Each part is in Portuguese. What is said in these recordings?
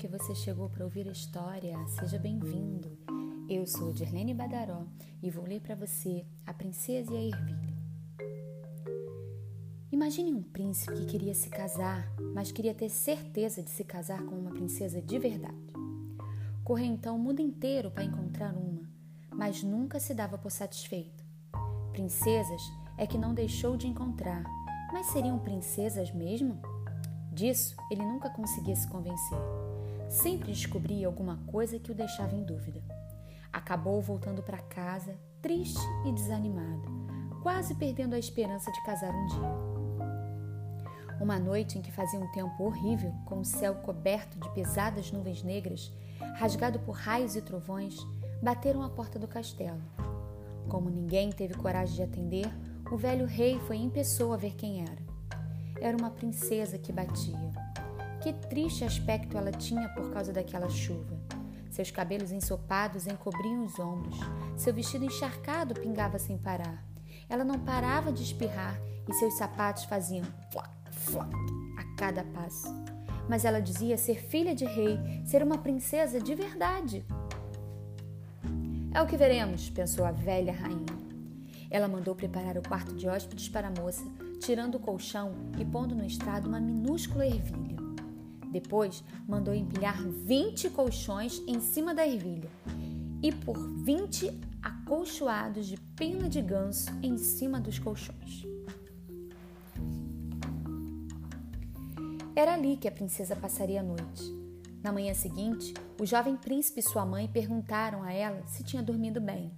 que você chegou para ouvir a história. Seja bem-vindo. Eu sou Dirlene Badaró e vou ler para você A Princesa e a Ervilha. Imagine um príncipe que queria se casar, mas queria ter certeza de se casar com uma princesa de verdade. Correu então o mundo inteiro para encontrar uma, mas nunca se dava por satisfeito. Princesas é que não deixou de encontrar, mas seriam princesas mesmo? Disso ele nunca conseguia se convencer. Sempre descobria alguma coisa que o deixava em dúvida. Acabou voltando para casa, triste e desanimado, quase perdendo a esperança de casar um dia. Uma noite em que fazia um tempo horrível, com o céu coberto de pesadas nuvens negras, rasgado por raios e trovões, bateram à porta do castelo. Como ninguém teve coragem de atender, o velho rei foi em pessoa ver quem era era uma princesa que batia. Que triste aspecto ela tinha por causa daquela chuva. Seus cabelos ensopados encobriam os ombros, seu vestido encharcado pingava sem parar. Ela não parava de espirrar e seus sapatos faziam flac, flac a cada passo. Mas ela dizia ser filha de rei, ser uma princesa de verdade. É o que veremos, pensou a velha rainha. Ela mandou preparar o quarto de hóspedes para a moça, tirando o colchão e pondo no estrado uma minúscula ervilha. Depois mandou empilhar 20 colchões em cima da ervilha e por 20 acolchoados de pena de ganso em cima dos colchões. Era ali que a princesa passaria a noite. Na manhã seguinte, o jovem príncipe e sua mãe perguntaram a ela se tinha dormido bem.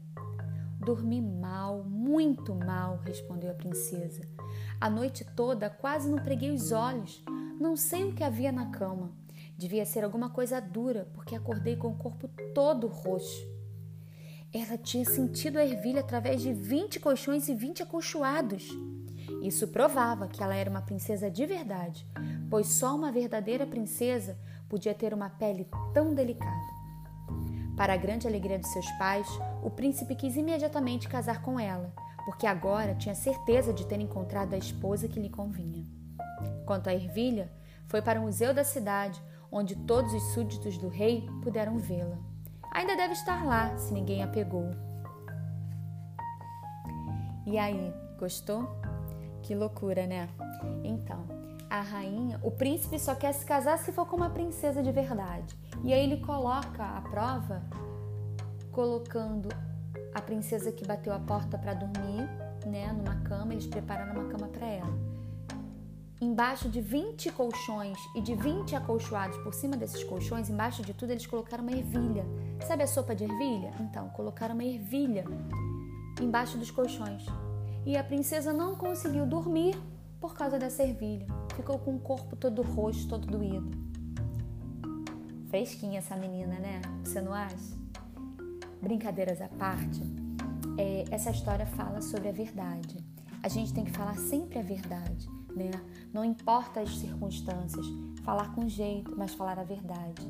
Dormi mal, muito mal, respondeu a princesa. A noite toda quase não preguei os olhos. Não sei o que havia na cama. Devia ser alguma coisa dura, porque acordei com o corpo todo roxo. Ela tinha sentido a ervilha através de 20 colchões e 20 acolchoados. Isso provava que ela era uma princesa de verdade, pois só uma verdadeira princesa podia ter uma pele tão delicada. Para a grande alegria de seus pais, o príncipe quis imediatamente casar com ela, porque agora tinha certeza de ter encontrado a esposa que lhe convinha. Quanto à ervilha, foi para o museu da cidade, onde todos os súditos do rei puderam vê-la. Ainda deve estar lá, se ninguém a pegou. E aí, gostou? Que loucura, né? Então, a rainha, o príncipe só quer se casar se for com uma princesa de verdade. E aí ele coloca a prova colocando a princesa que bateu a porta para dormir, né, numa cama, eles prepararam uma cama para ela. Embaixo de 20 colchões e de 20 acolchoados por cima desses colchões, embaixo de tudo, eles colocaram uma ervilha. Sabe a sopa de ervilha? Então, colocaram uma ervilha embaixo dos colchões. E a princesa não conseguiu dormir por causa dessa ervilha. Ficou com o corpo todo roxo, todo doído. Fresquinha essa menina, né? Você não acha? Brincadeiras à parte, é, essa história fala sobre a verdade. A gente tem que falar sempre a verdade, né? Não importa as circunstâncias, falar com jeito, mas falar a verdade.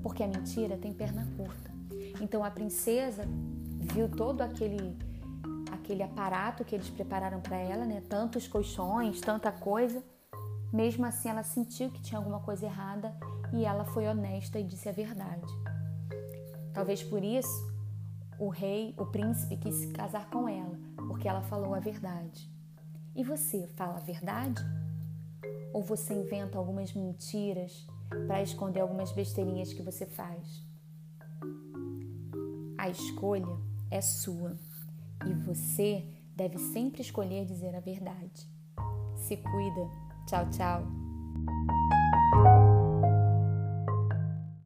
Porque a mentira tem perna curta. Então a princesa viu todo aquele aquele aparato que eles prepararam para ela, né? Tantos colchões, tanta coisa. Mesmo assim, ela sentiu que tinha alguma coisa errada e ela foi honesta e disse a verdade. Talvez por isso o rei, o príncipe quis se casar com ela, porque ela falou a verdade. E você fala a verdade? Ou você inventa algumas mentiras para esconder algumas besteirinhas que você faz? A escolha é sua e você deve sempre escolher dizer a verdade. Se cuida. Tchau, tchau.